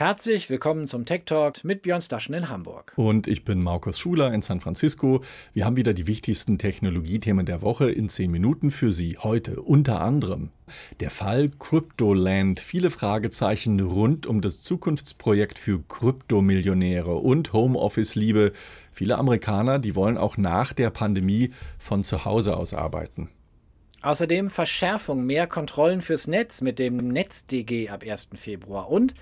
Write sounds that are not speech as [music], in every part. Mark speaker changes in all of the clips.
Speaker 1: Herzlich willkommen zum Tech Talk mit Björn Staschen in Hamburg.
Speaker 2: Und ich bin Markus Schuler in San Francisco. Wir haben wieder die wichtigsten Technologiethemen der Woche in zehn Minuten für Sie. Heute unter anderem der Fall Cryptoland. Viele Fragezeichen rund um das Zukunftsprojekt für Kryptomillionäre und Homeoffice-Liebe. Viele Amerikaner, die wollen auch nach der Pandemie von zu Hause aus arbeiten.
Speaker 1: Außerdem Verschärfung, mehr Kontrollen fürs Netz mit dem NetzDG ab 1. Februar und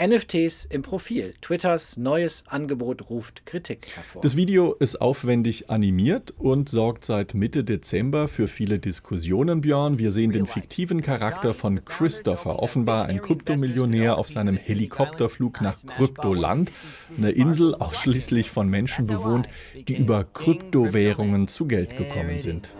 Speaker 1: NFTs im Profil. Twitters neues Angebot ruft Kritik hervor.
Speaker 2: Das Video ist aufwendig animiert und sorgt seit Mitte Dezember für viele Diskussionen, Björn. Wir sehen den fiktiven Charakter von Christopher, offenbar ein Kryptomillionär auf seinem Helikopterflug nach Kryptoland, eine Insel ausschließlich von Menschen bewohnt, die über Kryptowährungen zu Geld gekommen sind.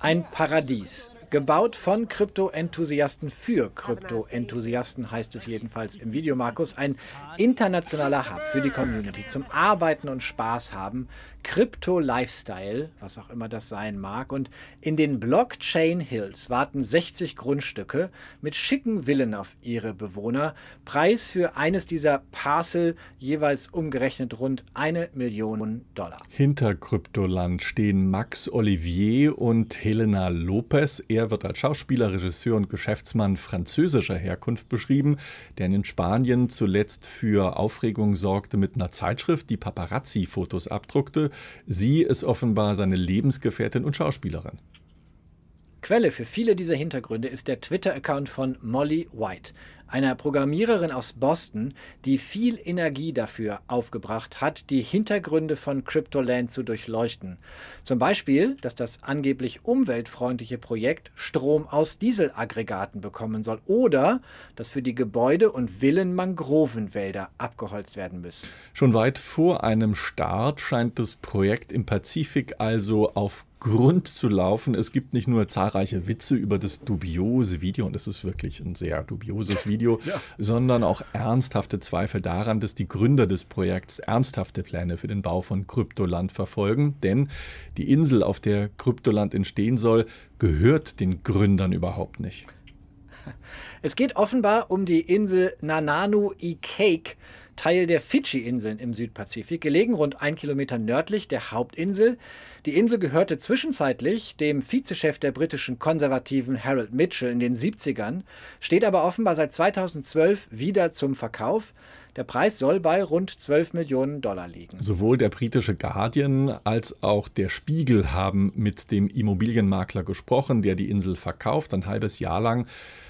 Speaker 1: Ein Paradies. Gebaut von Krypto-Enthusiasten für Krypto-Enthusiasten heißt es jedenfalls im Video, Markus. Ein internationaler Hub für die Community zum Arbeiten und Spaß haben. Krypto-Lifestyle, was auch immer das sein mag. Und in den Blockchain Hills warten 60 Grundstücke mit schicken Villen auf ihre Bewohner. Preis für eines dieser Parcel jeweils umgerechnet rund eine Million Dollar.
Speaker 2: Hinter Kryptoland stehen Max Olivier und Helena Lopez. Er wird als Schauspieler, Regisseur und Geschäftsmann französischer Herkunft beschrieben, der in Spanien zuletzt für Aufregung sorgte mit einer Zeitschrift, die Paparazzi-Fotos abdruckte. Sie ist offenbar seine Lebensgefährtin und Schauspielerin.
Speaker 1: Quelle für viele dieser Hintergründe ist der Twitter-Account von Molly White, einer Programmiererin aus Boston, die viel Energie dafür aufgebracht hat, die Hintergründe von Cryptoland zu durchleuchten. Zum Beispiel, dass das angeblich umweltfreundliche Projekt Strom aus Dieselaggregaten bekommen soll oder dass für die Gebäude und Villen Mangrovenwälder abgeholzt werden müssen.
Speaker 2: Schon weit vor einem Start scheint das Projekt im Pazifik also auf Grund zu laufen. Es gibt nicht nur zahlreiche Witze über das dubiose Video, und es ist wirklich ein sehr dubioses Video, ja. sondern auch ernsthafte Zweifel daran, dass die Gründer des Projekts ernsthafte Pläne für den Bau von Kryptoland verfolgen. Denn die Insel, auf der Kryptoland entstehen soll, gehört den Gründern überhaupt nicht.
Speaker 1: Es geht offenbar um die Insel Nananu Cake Teil der Fidschi-Inseln im Südpazifik, gelegen rund ein Kilometer nördlich der Hauptinsel. Die Insel gehörte zwischenzeitlich dem Vizechef der britischen Konservativen Harold Mitchell in den 70ern, steht aber offenbar seit 2012 wieder zum Verkauf. Der Preis soll bei rund 12 Millionen Dollar liegen.
Speaker 2: Sowohl der britische Guardian als auch der Spiegel haben mit dem Immobilienmakler gesprochen, der die Insel verkauft. Ein halbes Jahr lang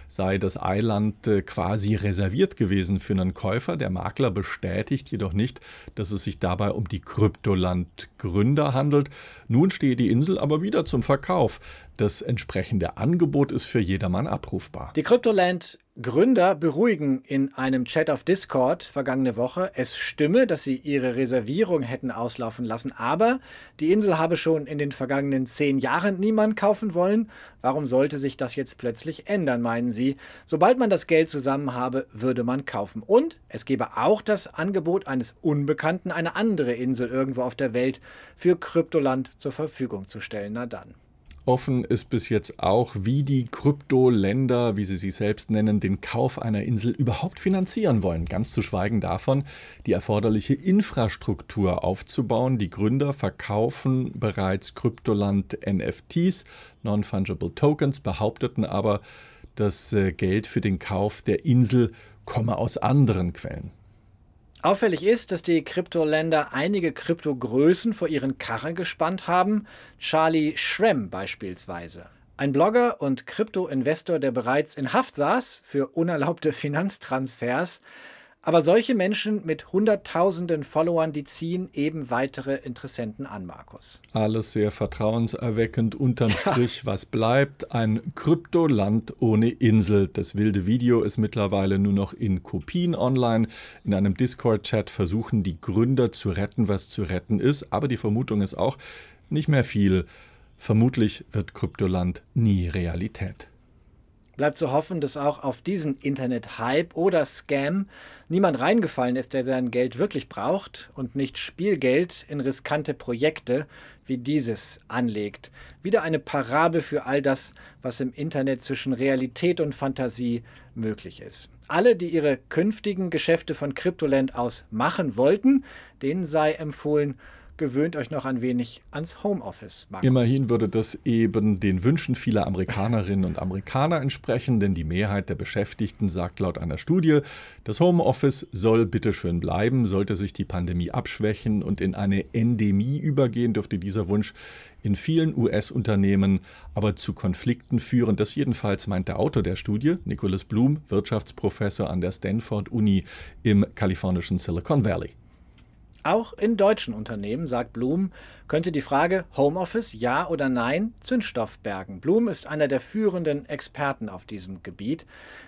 Speaker 2: sei das Eiland äh, quasi reserviert gewesen für einen Käufer. Der Makler bestätigt jedoch nicht, dass es sich dabei um die Kryptoland-Gründer handelt. Nun stehe die Insel aber wieder zum Verkauf. Das entsprechende Angebot ist für jedermann abrufbar.
Speaker 1: Die Cryptoland Gründer beruhigen in einem Chat auf Discord vergangene Woche, es stimme, dass sie ihre Reservierung hätten auslaufen lassen, aber die Insel habe schon in den vergangenen zehn Jahren niemand kaufen wollen. Warum sollte sich das jetzt plötzlich ändern, meinen sie? Sobald man das Geld zusammen habe, würde man kaufen. Und es gebe auch das Angebot eines Unbekannten, eine andere Insel irgendwo auf der Welt für Kryptoland zur Verfügung zu stellen. Na dann.
Speaker 2: Offen ist bis jetzt auch, wie die Kryptoländer, wie sie sich selbst nennen, den Kauf einer Insel überhaupt finanzieren wollen. Ganz zu schweigen davon, die erforderliche Infrastruktur aufzubauen. Die Gründer verkaufen bereits Kryptoland NFTs, Non-Fungible Tokens, behaupteten aber, das äh, Geld für den Kauf der Insel komme aus anderen Quellen.
Speaker 1: Auffällig ist, dass die Kryptoländer einige Kryptogrößen vor ihren Karren gespannt haben, Charlie Schrem beispielsweise. Ein Blogger und Krypto-Investor, der bereits in Haft saß für unerlaubte Finanztransfers, aber solche Menschen mit Hunderttausenden Followern, die ziehen eben weitere Interessenten an, Markus.
Speaker 2: Alles sehr vertrauenserweckend. Unterm [laughs] Strich, was bleibt? Ein Kryptoland ohne Insel. Das wilde Video ist mittlerweile nur noch in Kopien online. In einem Discord-Chat versuchen die Gründer zu retten, was zu retten ist. Aber die Vermutung ist auch, nicht mehr viel. Vermutlich wird Kryptoland nie Realität.
Speaker 1: Bleibt zu hoffen, dass auch auf diesen Internet-Hype oder Scam niemand reingefallen ist, der sein Geld wirklich braucht und nicht Spielgeld in riskante Projekte wie dieses anlegt. Wieder eine Parabel für all das, was im Internet zwischen Realität und Fantasie möglich ist. Alle, die ihre künftigen Geschäfte von Cryptoland aus machen wollten, denen sei empfohlen, gewöhnt euch noch ein wenig ans Homeoffice.
Speaker 2: Markus. Immerhin würde das eben den Wünschen vieler Amerikanerinnen und Amerikaner entsprechen, denn die Mehrheit der Beschäftigten sagt laut einer Studie, das Homeoffice soll bitteschön bleiben, sollte sich die Pandemie abschwächen und in eine Endemie übergehen, dürfte dieser Wunsch in vielen US-Unternehmen aber zu Konflikten führen. Das jedenfalls meint der Autor der Studie, Nicholas Bloom, Wirtschaftsprofessor an der Stanford Uni im kalifornischen Silicon Valley.
Speaker 1: Auch in deutschen Unternehmen, sagt Blum, könnte die Frage Homeoffice ja oder nein Zündstoff bergen. Blum ist einer der führenden Experten auf diesem Gebiet.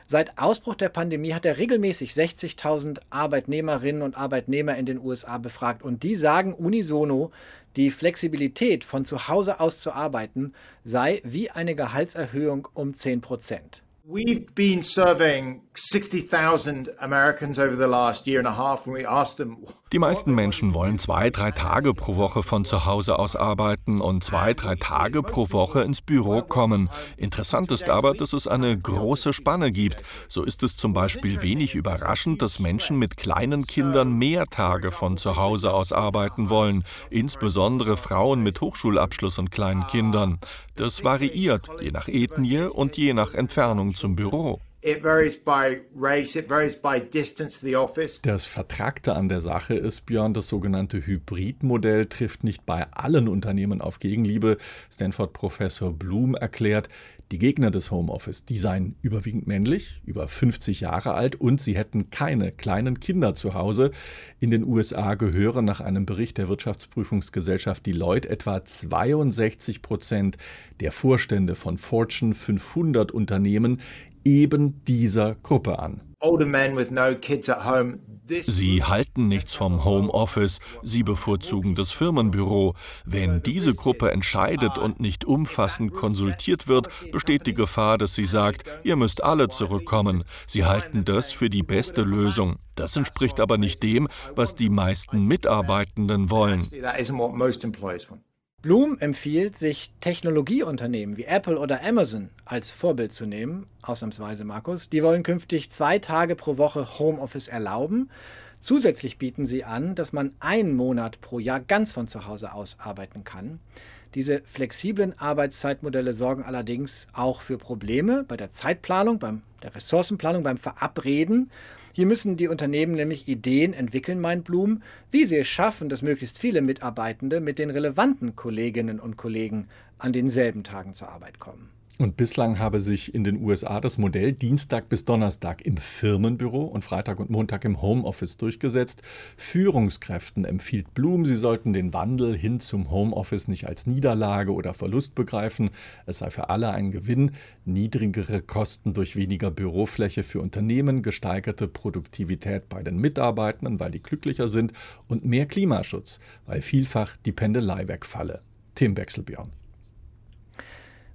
Speaker 1: Seit Ausbruch der Pandemie hat er regelmäßig 60.000 Arbeitnehmerinnen und Arbeitnehmer in den USA befragt und die sagen unisono, die Flexibilität von zu Hause aus zu arbeiten sei wie eine Gehaltserhöhung um 10 Prozent.
Speaker 3: We've been surveying 60,000 Americans over the last year and a half and we asked them
Speaker 4: die meisten Menschen wollen zwei, drei Tage pro Woche von zu Hause aus arbeiten und zwei, drei Tage pro Woche ins Büro kommen. Interessant ist aber, dass es eine große Spanne gibt. So ist es zum Beispiel wenig überraschend, dass Menschen mit kleinen Kindern mehr Tage von zu Hause aus arbeiten wollen, insbesondere Frauen mit Hochschulabschluss und kleinen Kindern. Das variiert je nach Ethnie und je nach Entfernung zum Büro.
Speaker 2: Das Vertragte an der Sache ist, Björn, das sogenannte Hybridmodell trifft nicht bei allen Unternehmen auf Gegenliebe. Stanford-Professor Bloom erklärt, die Gegner des Homeoffice, die seien überwiegend männlich, über 50 Jahre alt und sie hätten keine kleinen Kinder zu Hause. In den USA gehören nach einem Bericht der Wirtschaftsprüfungsgesellschaft Deloitte etwa 62 Prozent der Vorstände von Fortune 500 Unternehmen eben dieser Gruppe an.
Speaker 4: Sie halten nichts vom Homeoffice, sie bevorzugen das Firmenbüro. Wenn diese Gruppe entscheidet und nicht umfassend konsultiert wird, besteht die Gefahr, dass sie sagt, ihr müsst alle zurückkommen. Sie halten das für die beste Lösung. Das entspricht aber nicht dem, was die meisten Mitarbeitenden wollen.
Speaker 1: Bloom empfiehlt, sich Technologieunternehmen wie Apple oder Amazon als Vorbild zu nehmen, ausnahmsweise Markus. Die wollen künftig zwei Tage pro Woche Homeoffice erlauben. Zusätzlich bieten sie an, dass man einen Monat pro Jahr ganz von zu Hause aus arbeiten kann. Diese flexiblen Arbeitszeitmodelle sorgen allerdings auch für Probleme bei der Zeitplanung, beim der Ressourcenplanung, beim Verabreden hier müssen die Unternehmen nämlich Ideen entwickeln, meint Blum, wie sie es schaffen, dass möglichst viele Mitarbeitende mit den relevanten Kolleginnen und Kollegen an denselben Tagen zur Arbeit kommen.
Speaker 2: Und bislang habe sich in den USA das Modell Dienstag bis Donnerstag im Firmenbüro und Freitag und Montag im Homeoffice durchgesetzt. Führungskräften empfiehlt Blum, sie sollten den Wandel hin zum Homeoffice nicht als Niederlage oder Verlust begreifen. Es sei für alle ein Gewinn. Niedrigere Kosten durch weniger Bürofläche für Unternehmen, gesteigerte Produktivität bei den Mitarbeitenden, weil die glücklicher sind und mehr Klimaschutz, weil vielfach die Pendelei wegfalle. Tim Wechselbjörn.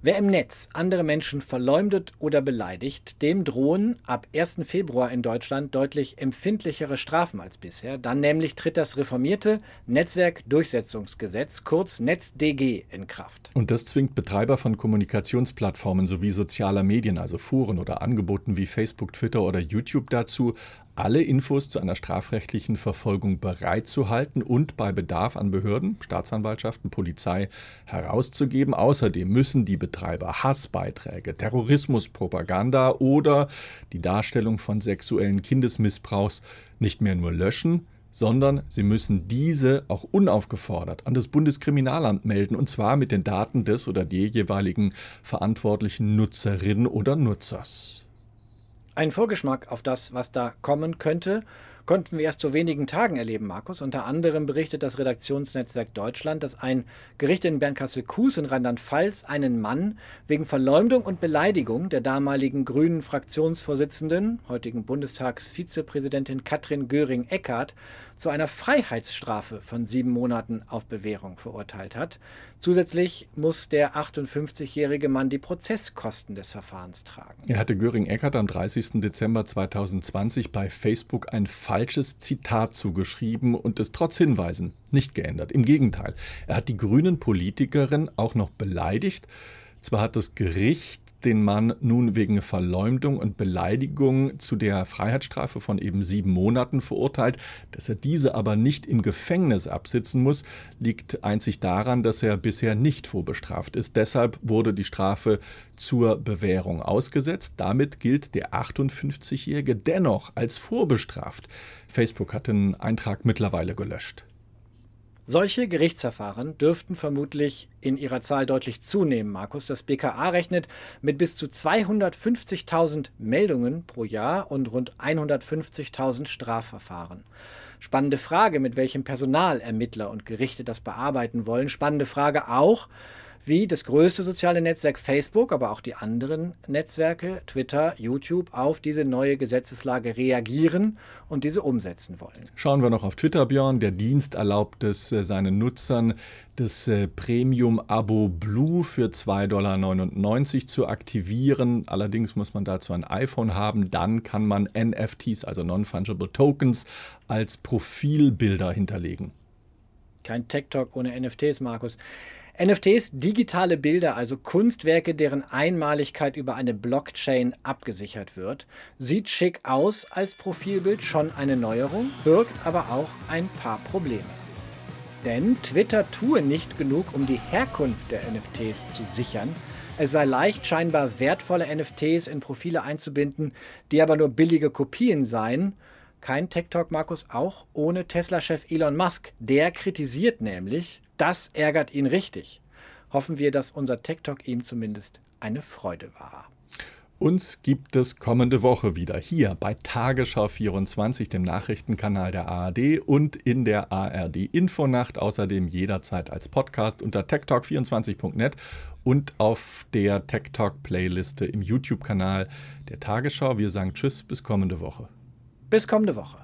Speaker 1: Wer im Netz andere Menschen verleumdet oder beleidigt, dem drohen ab 1. Februar in Deutschland deutlich empfindlichere Strafen als bisher. Dann nämlich tritt das reformierte Netzwerkdurchsetzungsgesetz, kurz NetzDG, in Kraft.
Speaker 2: Und das zwingt Betreiber von Kommunikationsplattformen sowie sozialer Medien, also Foren oder Angeboten wie Facebook, Twitter oder YouTube dazu, alle Infos zu einer strafrechtlichen Verfolgung bereitzuhalten und bei Bedarf an Behörden, Staatsanwaltschaften, Polizei herauszugeben. Außerdem müssen die Betreiber Hassbeiträge, Terrorismuspropaganda oder die Darstellung von sexuellen Kindesmissbrauchs nicht mehr nur löschen, sondern sie müssen diese auch unaufgefordert an das Bundeskriminalamt melden, und zwar mit den Daten des oder der jeweiligen verantwortlichen Nutzerin oder Nutzers.
Speaker 1: Ein Vorgeschmack auf das, was da kommen könnte, konnten wir erst vor wenigen Tagen erleben, Markus. Unter anderem berichtet das Redaktionsnetzwerk Deutschland, dass ein Gericht in Bernkastel-Kues in Rheinland-Pfalz einen Mann wegen Verleumdung und Beleidigung der damaligen grünen Fraktionsvorsitzenden, heutigen Bundestagsvizepräsidentin Katrin Göring-Eckardt, zu einer Freiheitsstrafe von sieben Monaten auf Bewährung verurteilt hat. Zusätzlich muss der 58-jährige Mann die Prozesskosten des Verfahrens tragen.
Speaker 2: Er hatte Göring-Eckardt am 30. Dezember 2020 bei Facebook ein falsches Zitat zugeschrieben und es trotz Hinweisen nicht geändert. Im Gegenteil, er hat die grünen Politikerin auch noch beleidigt. Zwar hat das Gericht den Mann nun wegen Verleumdung und Beleidigung zu der Freiheitsstrafe von eben sieben Monaten verurteilt. Dass er diese aber nicht im Gefängnis absitzen muss, liegt einzig daran, dass er bisher nicht vorbestraft ist. Deshalb wurde die Strafe zur Bewährung ausgesetzt. Damit gilt der 58-Jährige dennoch als vorbestraft. Facebook hat den Eintrag mittlerweile gelöscht.
Speaker 1: Solche Gerichtsverfahren dürften vermutlich in ihrer Zahl deutlich zunehmen, Markus. Das BKA rechnet mit bis zu 250.000 Meldungen pro Jahr und rund 150.000 Strafverfahren. Spannende Frage, mit welchem Personal Ermittler und Gerichte das bearbeiten wollen. Spannende Frage auch, wie das größte soziale Netzwerk Facebook, aber auch die anderen Netzwerke, Twitter, YouTube, auf diese neue Gesetzeslage reagieren und diese umsetzen wollen.
Speaker 2: Schauen wir noch auf Twitter, Björn. Der Dienst erlaubt es äh, seinen Nutzern, das äh, Premium-Abo Blue für 2,99 Dollar zu aktivieren. Allerdings muss man dazu ein iPhone haben. Dann kann man NFTs, also Non-Fungible Tokens, als Profilbilder hinterlegen.
Speaker 1: Kein Tech Talk ohne NFTs, Markus. NFTs, digitale Bilder, also Kunstwerke, deren Einmaligkeit über eine Blockchain abgesichert wird. Sieht schick aus als Profilbild, schon eine Neuerung, birgt aber auch ein paar Probleme. Denn Twitter tue nicht genug, um die Herkunft der NFTs zu sichern. Es sei leicht, scheinbar wertvolle NFTs in Profile einzubinden, die aber nur billige Kopien seien. Kein Tech Talk, Markus, auch ohne Tesla-Chef Elon Musk. Der kritisiert nämlich, das ärgert ihn richtig. Hoffen wir, dass unser Tech Talk ihm zumindest eine Freude war.
Speaker 2: Uns gibt es kommende Woche wieder hier bei Tagesschau 24, dem Nachrichtenkanal der ARD und in der ARD Infonacht, außerdem jederzeit als Podcast unter techtalk24.net und auf der Tech Talk Playliste im YouTube-Kanal der Tagesschau. Wir sagen Tschüss, bis kommende Woche.
Speaker 1: Bis kommende Woche.